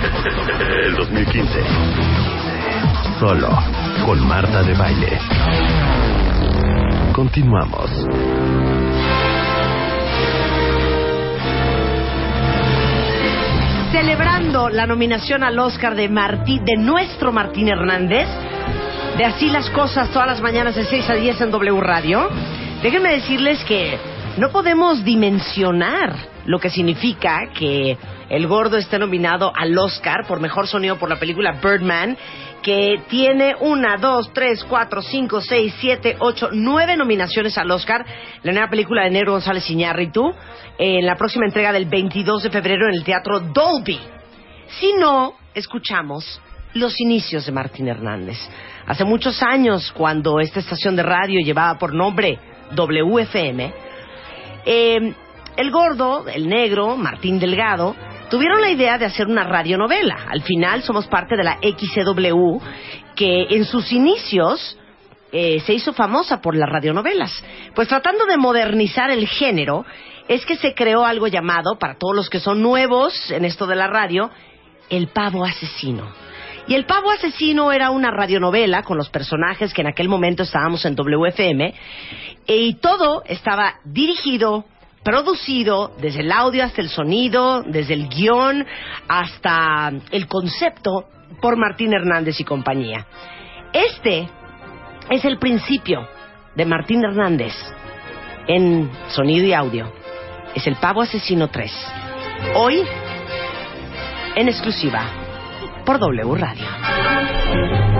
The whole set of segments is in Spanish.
El 2015. Solo con Marta de Baile. Continuamos. Celebrando la nominación al Oscar de Martí, de nuestro Martín Hernández, de Así las Cosas, todas las mañanas de 6 a 10 en W Radio. Déjenme decirles que no podemos dimensionar lo que significa que el gordo esté nominado al Oscar por mejor sonido por la película Birdman, que tiene una, dos, tres, cuatro, cinco, seis, siete, ocho, nueve nominaciones al Oscar. La nueva película de Negro González Iñárritu, en la próxima entrega del 22 de febrero en el Teatro Dolby. Si no, escuchamos los inicios de Martín Hernández. Hace muchos años, cuando esta estación de radio llevaba por nombre WFM, eh, el gordo, el negro, Martín Delgado, tuvieron la idea de hacer una radionovela. Al final somos parte de la XCW, que en sus inicios eh, se hizo famosa por las radionovelas. Pues tratando de modernizar el género, es que se creó algo llamado, para todos los que son nuevos en esto de la radio, el pavo asesino. Y El Pavo Asesino era una radionovela con los personajes que en aquel momento estábamos en WFM y todo estaba dirigido, producido, desde el audio hasta el sonido, desde el guion hasta el concepto por Martín Hernández y compañía. Este es el principio de Martín Hernández en sonido y audio. Es el Pavo Asesino 3. Hoy, en exclusiva, por W Radio.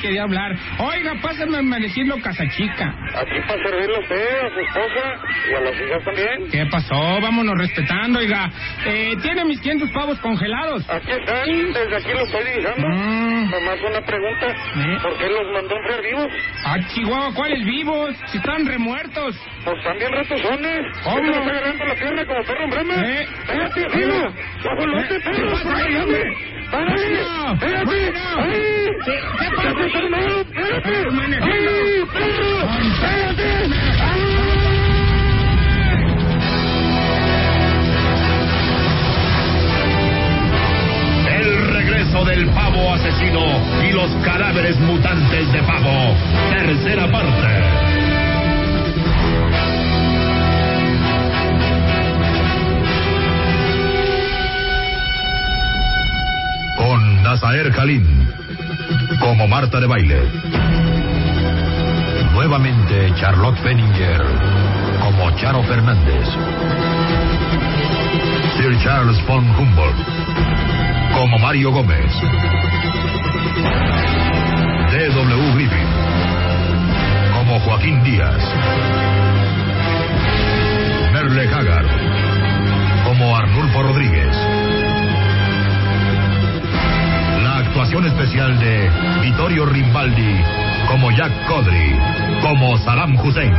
Quería hablar. Oiga, pásame a decirlo casa chica. Aquí para servirle a usted, a su esposa y a las hijas también. ¿Qué pasó? Vámonos respetando, oiga. Eh, ¿Tiene mis 500 pavos congelados? Aquí están, desde aquí los estoy dibujando. Mm. Nomás una pregunta, ¿Eh? ¿por qué los mandó a enfriar vivos? Ah, Chihuahua, ¿cuáles vivos? Si están remuertos. Pues también retozones. ¿Cómo? ¿Qué está agarrando la pierna como perro en brama? ¿Eh? ¡Guajolote, ¿Eh? perro! ¡Párale! ¡Párale! ¡Ay! ¿Qué- pasa? ¡Ya te terminó! ¡Espérate! Hermano, ¡Ay, perro! Del pavo asesino y los cadáveres mutantes de pavo. Tercera parte. Con Nazaer Jalín como Marta de Baile. Nuevamente Charlotte Penninger como Charo Fernández. Sir Charles von Humboldt como Mario Gómez. D.W. Griffin como Joaquín Díaz. Merle Haggard como Arnulfo Rodríguez. La actuación especial de Vittorio Rimbaldi como Jack Codry, como Saddam Hussein.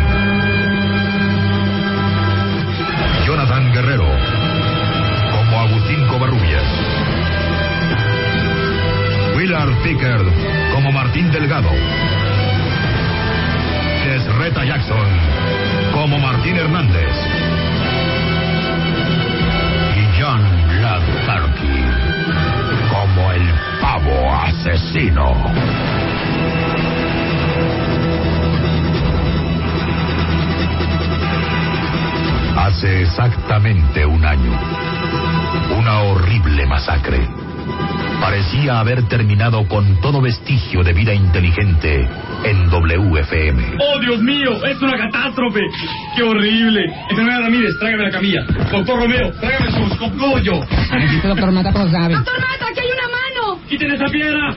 Jonathan Guerrero como Agustín Covarrubias. Willard Pickard como Martín Delgado. Desreta Jackson como Martín Hernández. Y John Lazarki como el pavo asesino. Hace exactamente un año, una horrible masacre parecía haber terminado con todo vestigio de vida inteligente en WFM. ¡Oh, Dios mío! ¡Es una catástrofe! ¡Qué horrible! Enfermera Ramírez, tráigame la camilla. Doctor Romeo, tráigame su cogollo. doctor Mata, ¿cómo sabe? ¡Doctor Mata, aquí hay una mano! ¡Quiten esa piedra!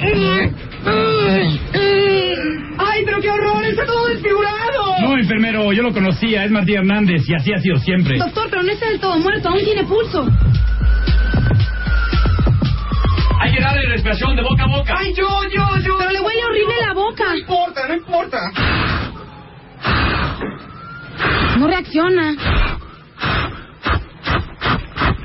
¡Ay, pero qué horror! ¡Está todo desfigurado! No, enfermero, yo lo conocía. Es Martín Hernández y así ha sido siempre. Doctor, pero no está del todo muerto. Aún tiene pulso. Darle respiración de boca a boca. ¡Ay, yo, yo, yo! Pero le huele horrible la boca. No importa, no importa. No reacciona.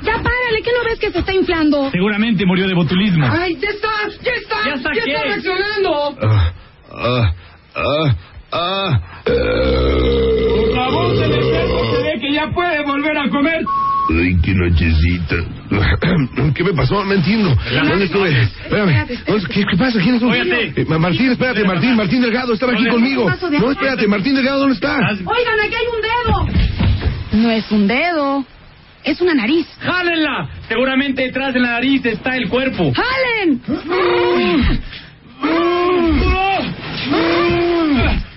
Ya párale, ¿qué no ves que se está inflando? Seguramente murió de botulismo. ¡Ay, ya está! ¡Ya está! ¿Ya está qué? está reaccionando! Ah, ah, ah, ah. Por enfermo se ve que ya puede volver a comer. Ay, qué nochecita. ¿Qué me pasó? No entiendo. ¿Dónde estuve? Espérame. ¿Dónde- ¿Qué, qué pasa? ¿Quién es Óyate. Eh, Ma- Martín, espérate, Martín, Martín Delgado, estaba aquí conmigo. un vaso de No, espérate, Martín Delgado, ¿dónde está? Oigan, aquí hay un dedo. No es un dedo. Es una nariz. ¡Jálenla! Seguramente detrás de la nariz está el cuerpo. ¡Jalen!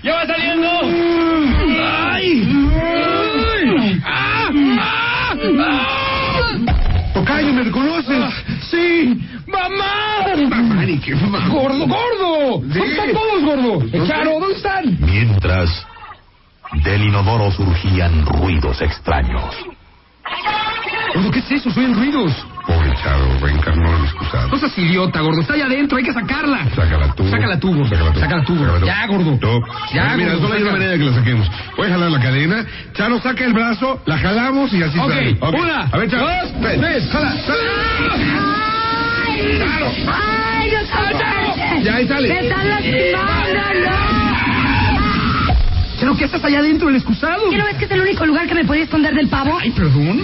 ¡Ya va saliendo! ¡Mamá! Qué mamá. ¡Gordo, gordo! Sí. ¿Dónde están todos, gordo? No sé. ¡Charo, ¿dónde están? Mientras, del inodoro surgían ruidos extraños. Gordo, ¿qué es eso? Suenan ruidos. Pobre Charo, reencarnó el excusado. No seas idiota, gordo. Está allá adentro, hay que sacarla. Sácala tú. Sácala tú, gordo. Sácala tú. Sácala tú, gordo. Ya, gordo. No. Ya, Mira, gordo, solo hay una manera de que la saquemos. Voy a jalar la cadena. Charo, saca el brazo, la jalamos y así Ok, sale. una, A ver, Charo. dos, Ven, tres. Jala, jala. Charo. ¡Ay, doctor! Ya, ahí sale. ¡Me están lastimando! ¿Pero qué estás allá adentro del excusado? ¿Qué no ves que es el único lugar que me podía esconder del pavo? Ay, perdón.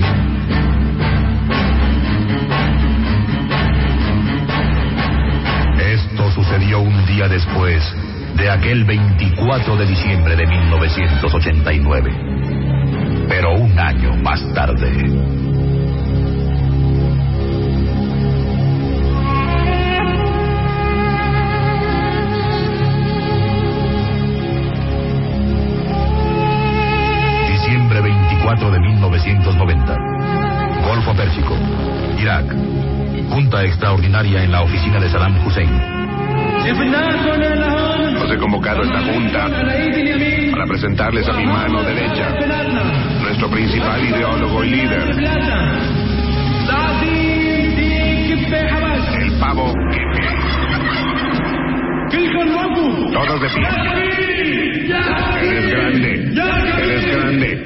Esto sucedió un día después de aquel 24 de diciembre de 1989. Pero un año más tarde. Presentarles a mi mano derecha, nuestro principal ideólogo y líder, el pavo. Todos de pie. Él es grande. Él es grande.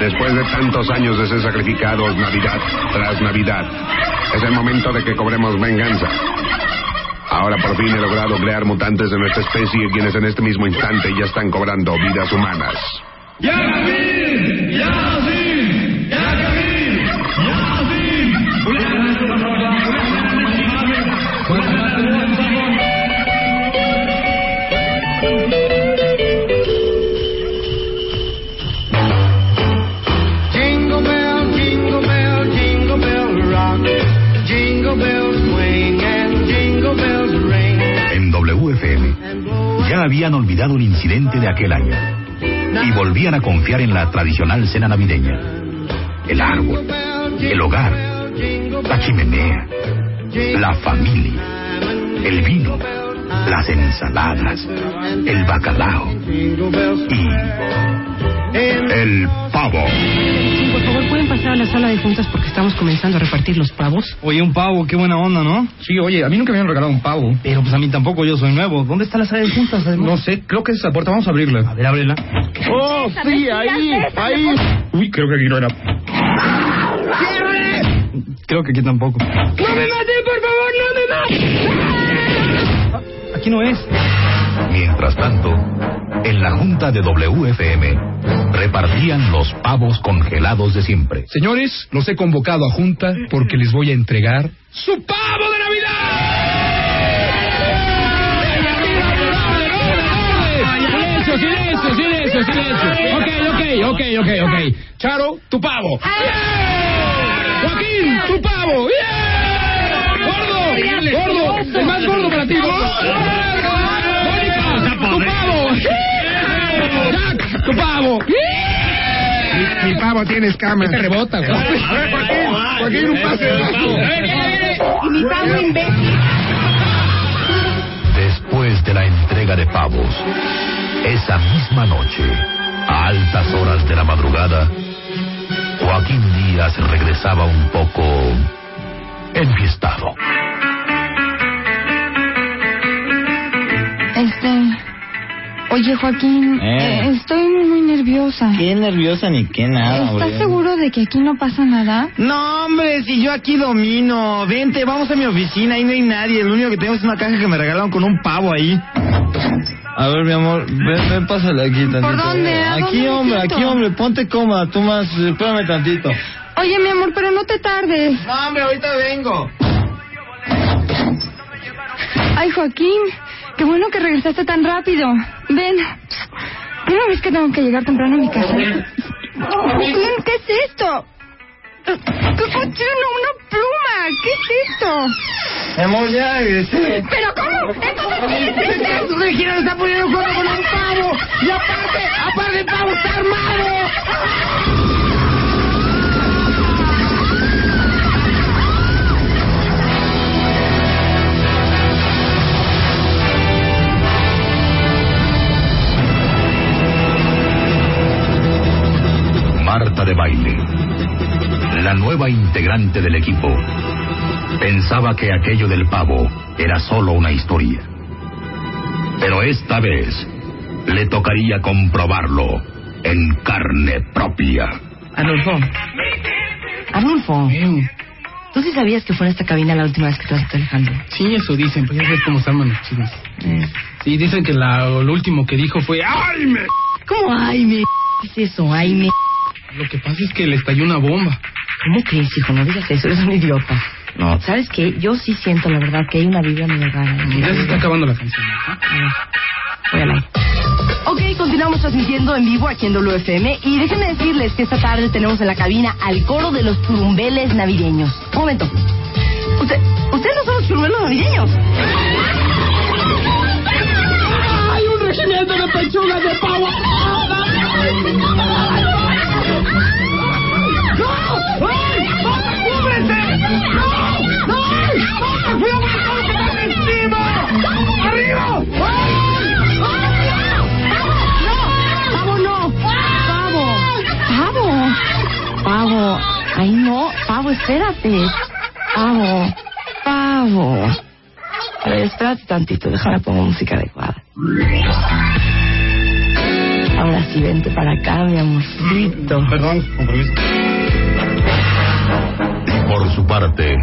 Después de tantos años de ser sacrificados Navidad tras Navidad, es el momento de que cobremos venganza. Ahora por fin he logrado crear mutantes de nuestra especie quienes en este mismo instante ya están cobrando vidas humanas. Jingle habían olvidado el incidente de aquel año y volvían a confiar en la tradicional cena navideña. El árbol, el hogar, la chimenea, la familia, el vino, las ensaladas, el bacalao y el pavo. Por favor, ¿pueden pasar a la sala de juntas porque estamos comenzando a repartir los pavos? Oye, un pavo, qué buena onda, ¿no? Sí, oye, a mí nunca me habían regalado un pavo. Pero pues a mí tampoco, yo soy nuevo. ¿Dónde está la sala de juntas, además? No sé, creo que es esa puerta. Vamos a abrirla. A ver, ábrela. ¡Oh, sí, ahí! ¡Ahí! Uy, creo que aquí no era. Creo que aquí tampoco. ¡No me maten, por favor, no me maten! Aquí no es. Mientras tanto, en la junta de WFM repartían los pavos congelados de siempre. Señores, los he convocado a junta porque les voy a entregar su pavo de Navidad. ok, ok, ok. Charo, tu pavo. Joaquín, tu pavo. Gordo, gordo, el más gordo para ti. Tu pavo. Mi, mi pavo tiene escamas. Te rebota, güey. A ver, Joaquín, Joaquín, un pase de pavo. Y mi pavo imbécil. Después de la entrega de pavos, esa misma noche, a altas horas de la madrugada, Joaquín Díaz regresaba un poco enfiestado. Oye, Joaquín, Eh. eh, estoy muy nerviosa. Qué nerviosa ni qué nada, ¿Estás hombre. seguro de que aquí no pasa nada? No, hombre, si yo aquí domino. Vente, vamos a mi oficina, ahí no hay nadie. Lo único que tengo es una caja que me regalaron con un pavo ahí. A ver, mi amor, ven, ven, pásale aquí tantito. ¿Por dónde? ¿A Aquí, dónde hombre, aquí, hombre, ponte cómoda, tú más, espérame tantito. Oye, mi amor, pero no te tardes. No, hombre, ahorita vengo. Ay, Joaquín, qué bueno que regresaste tan rápido. Ven. ¿No ves que tengo que llegar temprano a mi casa? ¿qué es esto? ¿Qué? ¿Una pluma? ¿Qué es esto? Amor, ya regresé. ¿Pero cómo? Entonces, ¿qué es? Regina le está poniendo el con un pavo. Y aparte, aparte el pavo está armado. De baile, la nueva integrante del equipo, pensaba que aquello del pavo era solo una historia. Pero esta vez le tocaría comprobarlo en carne propia. Adolfo. Adolfo. ¿Tú sí sabías que fue en esta cabina la última vez que te vas a Alejandro? Sí, eso dicen, pues ya ves cómo se arman los chismes. Sí, dicen que la, lo último que dijo fue ¡Ay, me! ¿Cómo ay, me? ¿Qué es eso? Ay, me. Lo que pasa es que le estalló una bomba. ¿Cómo crees, hijo? No digas eso, eres un idiota. No, ¿sabes qué? Yo sí siento, la verdad, que hay una mi hogar. ¿eh? Ya se está acabando la canción. Voy al aire. Ok, continuamos transmitiendo en vivo aquí en WFM y déjenme decirles que esta tarde tenemos en la cabina al coro de los turumbeles navideños. Un momento. ¿Usted, ¿Ustedes no son los turumbeles navideños? ¡Hay un regimiento de pechugas de pavo! ¡Ay, no! ¡Pavo, espérate! ¡Pavo! ¡Pavo! A ver, espérate tantito, déjame pongo música adecuada. Ahora sí, vente para acá, mi amorcito. Perdón, compromiso. Por su parte,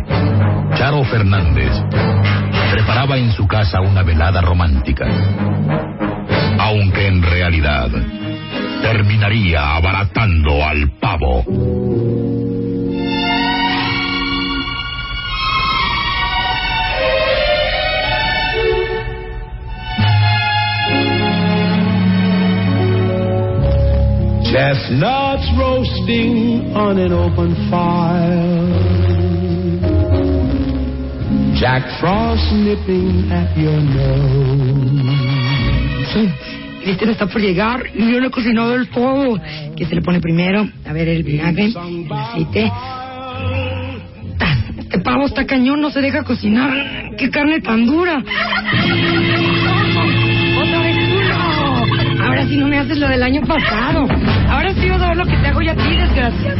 Charo Fernández preparaba en su casa una velada romántica. Aunque en realidad terminaría abaratando al pavo. Chestnuts roasting on an open fire. Jack Frost nipping at your nose. Cristian está por llegar y yo no he cocinado el todo. ¿Qué se le pone primero? A ver, el vinagre, el aceite. Este pavo está cañón, no se deja cocinar. ¡Qué carne tan dura! ¡Otra vez duro! Ahora sí no me haces lo del año pasado. Ahora sí vas a ver lo que te hago yo a ti, desgraciado.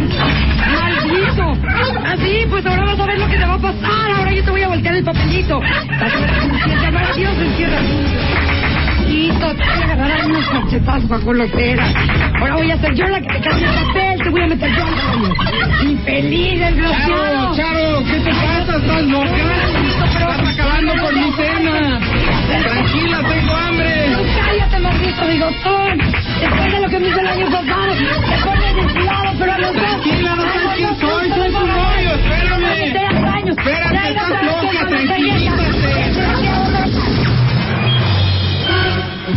¡Maldito! Así, pues ahora vas a ver lo que te va a pasar. Ahora yo te voy a voltear el papelito. Vas a ver cómo encierra, Dios encierra. Hijito, te voy a agarrar unos machetazos bajo la pera. Ahora voy a ser yo la que te cambie el papel. Te voy a meter yo al baño. Infeliz, desgraciado. Charo, Charo, ¿qué te pasa? ¿Estás loca? Estás acabando con mi cena. Tranquila, tengo hambre. No, cállate, maldito bigotón. Después de lo que me hizo el año pasado, te pones descuidado, pero a los dos. Tranquila, no sabes quién soy, soy tu novio, espérame. Espérate, estás loca, tranquilízate.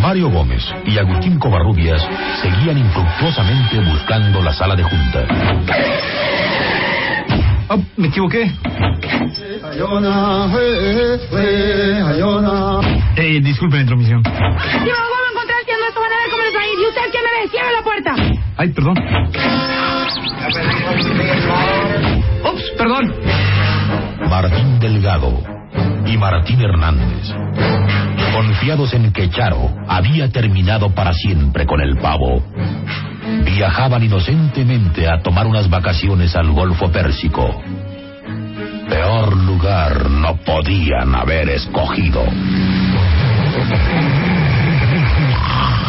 Mario Gómez y Agustín Covarrubias seguían infructuosamente buscando la sala de junta. Oh, me equivoqué. Eh, disculpe la intromisión. ¿Y usted quién me ve? ¡Cierre la puerta! Ay, perdón. Ups, perdón. Martín Delgado y Martín Hernández, confiados en que Charo había terminado para siempre con el pavo, viajaban inocentemente a tomar unas vacaciones al Golfo Pérsico. Peor lugar no podían haber escogido.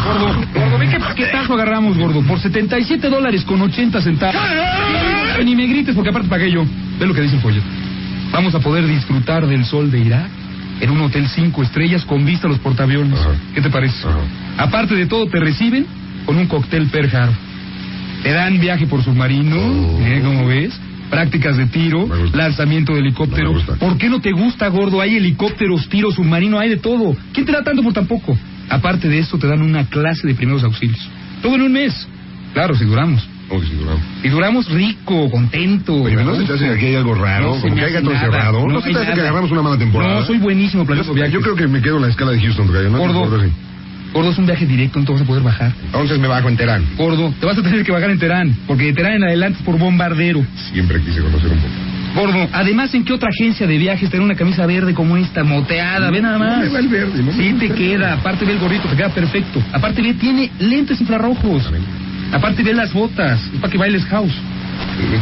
Gordo, gordo, ve qué paquetazo agarramos, gordo. Por 77 dólares con 80 centavos. Ni me grites porque aparte pagué yo. Ve lo que dice el folleto. Vamos a poder disfrutar del sol de Irak en un hotel cinco estrellas con vista a los portaaviones. ¿Qué te parece? Aparte de todo, te reciben con un cóctel Pearl Harbor. Te dan viaje por submarino, ¿eh? ¿Cómo ves? Prácticas de tiro, lanzamiento de helicóptero. ¿Por qué no te gusta, gordo? Hay helicópteros, tiro, submarino, hay de todo. ¿Quién te da tanto por tan poco? Aparte de esto, te dan una clase de primeros auxilios. Todo en un mes. Claro, si duramos. ¿Cómo que si duramos? Y duramos rico, contento. Oye, ¿no se te hace que aquí hay algo raro? No Como que haya hace todo nada. cerrado. No ¿No se hay te hace que agarramos una mala temporada? No, soy buenísimo planeando yo, viajes. yo creo que me quedo en la escala de Houston, Tocayo. ¿no? Gordo. Gordo, sí. Gordo, es un viaje directo, no te vas a poder bajar. Entonces me bajo en Terán. Gordo, te vas a tener que bajar en Terán, porque de Terán en adelante es por bombardero. Siempre quise conocer un poco. Gordo, además, ¿en qué otra agencia de viajes tener una camisa verde como esta, moteada? Ve nada más. No me va el verde, no me Sí, te queda. Aparte ve el gorrito, te queda perfecto. Aparte ve, tiene lentes infrarrojos. Aparte ve las botas, es para que bailes house.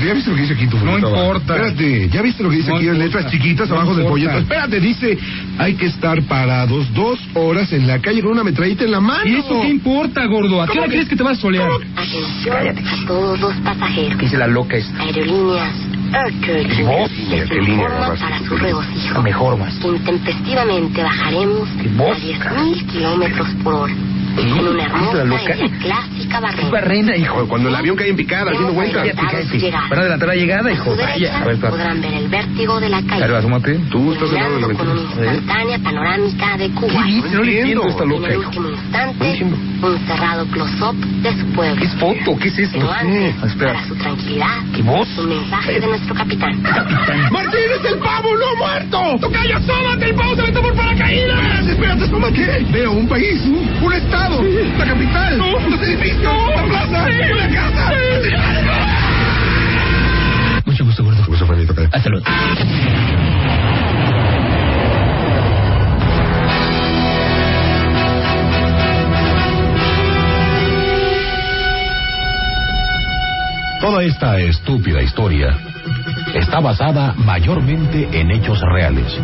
¿Ya viste lo que dice aquí tu No importa. Espérate, ¿ya viste lo que dice No aquí en letras chiquitas No abajo del folleto? Espérate, dice, hay que estar parados dos horas en la calle con una metralleta en la mano. ¿Y eso qué importa, gordo? ¿A qué ¿Cómo hora crees que te vas a solear? Atención a todos los pasajeros. Dice la loca esta. Aerolíneas Turkey voz? les ¿Qué línea informa agarraste? para su regocijo. Mejor más. Intempestivamente bajaremos ¿Qué voz, a 10.000 kilómetros por hora. En una hermosa la loca? y clásica barrera. Barrena, hijo. Cuando el avión cae en picada, haciendo vueltas. Van a adelantar la llegada, hijo. Vaya. A ver, podrán ver el vértigo de la calle. A ver, asómate. Tú estás al lado de la Iluminando con una ventana. instantánea panorámica de Cuba. No le entiendo esta En loca, el hijo. último No instante, un cerrado close-up de su pueblo. ¿Qué es foto? ¿Qué es esto? Pero antes, espera. para su tranquilidad, ¿Qué voz? un mensaje de nuestro capitán. ¡Martín es el pavo, no muerto! ¡Tocayo, asómate! ¡El pavo se aventó por paracaídas! Espérate, asómate. Veo un país, un estado, la capital, los edificios, la plaza, la casa. Mucho gusto, gordo. Gusto, Juanito. Hasta luego. Toda esta estúpida historia está basada mayormente en hechos reales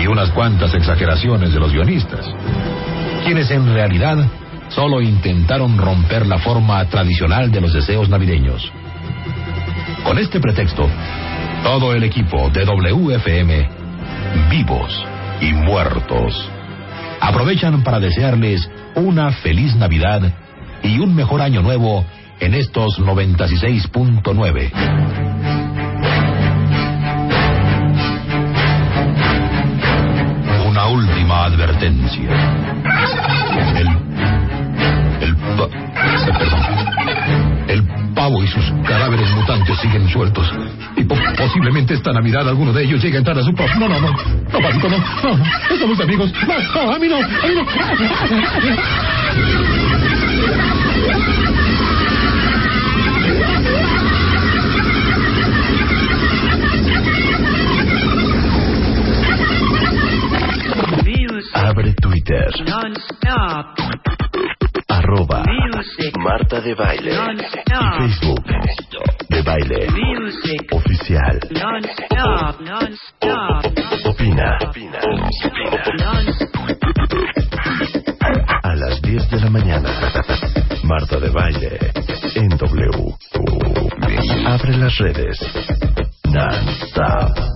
y unas cuantas exageraciones de los guionistas, quienes en realidad solo intentaron romper la forma tradicional de los deseos navideños. Con este pretexto, todo el equipo de WFM, vivos y muertos, aprovechan para desearles una feliz Navidad y un mejor año nuevo en estos 96.9. última advertencia. El. El. eh, perdón. El pavo y sus cadáveres mutantes siguen sueltos. Y po- posiblemente esta Navidad alguno de ellos llegue a entrar a su pavo. No, no, no. No, papito, no. No, no somos amigos. No, no, a mí no. A mí no. Twitter. Arroba Marta de Baile. Y Facebook de Baile. Oficial. Opina. A las 10 de la mañana. Marta de Baile. En W. Abre las redes. Non-stop.